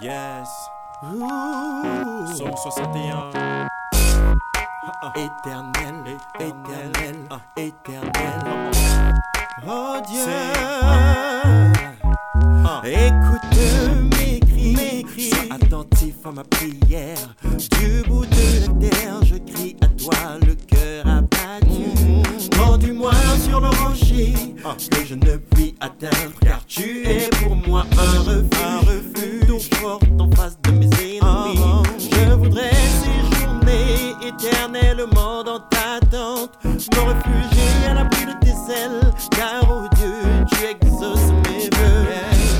Yes. Son 61. Éternel, éternel, éternel. Oh Dieu, Ah. écoute mes cris, mes cris. Sois attentif à ma prière. Du bout de la terre, je crie à toi, le cœur abattu. Rendu-moi sur le rocher Ah. que je ne puis atteindre, car tu es pour moi un refuge, un refuge en face de mes ennemis. Je voudrais séjourner éternellement dans ta tente, me réfugier à l'abri de tes ailes, car oh Dieu, tu exauces mes vœux.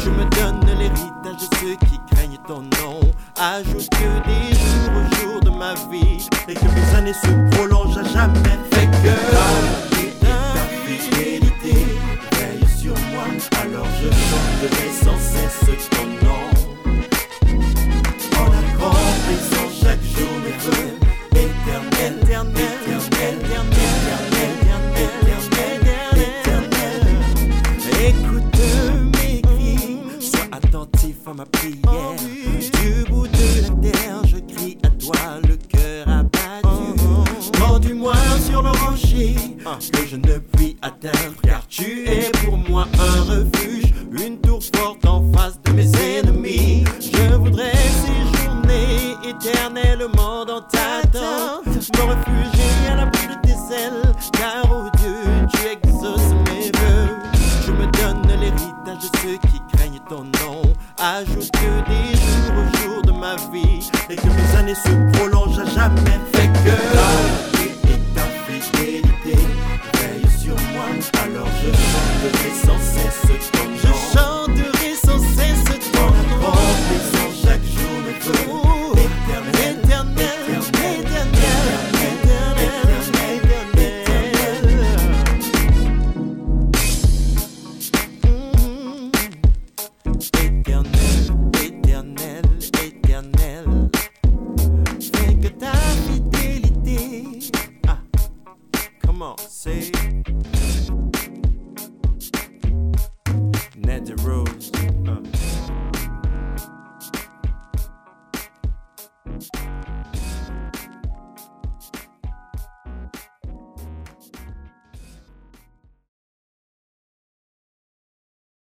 Je me donne l'héritage de ceux qui craignent ton nom. Ajoute que des jours au jour de ma vie et que mes années se prolongent à jamais. Fait que ta fidélité veille sur moi, alors je chanterai sans cesse ton ma prière. Du bout de la terre, je crie à toi, le cœur abattu. Rendu-moi sur le rocher que je ne puis atteindre, car tu es pour moi un refuge, une tour forte en face de mes ennemis. Je voudrais séjourner éternellement dans ta tente, me que des jours au jour de ma vie et que mes années se prolongent à jamais. Fait que. say.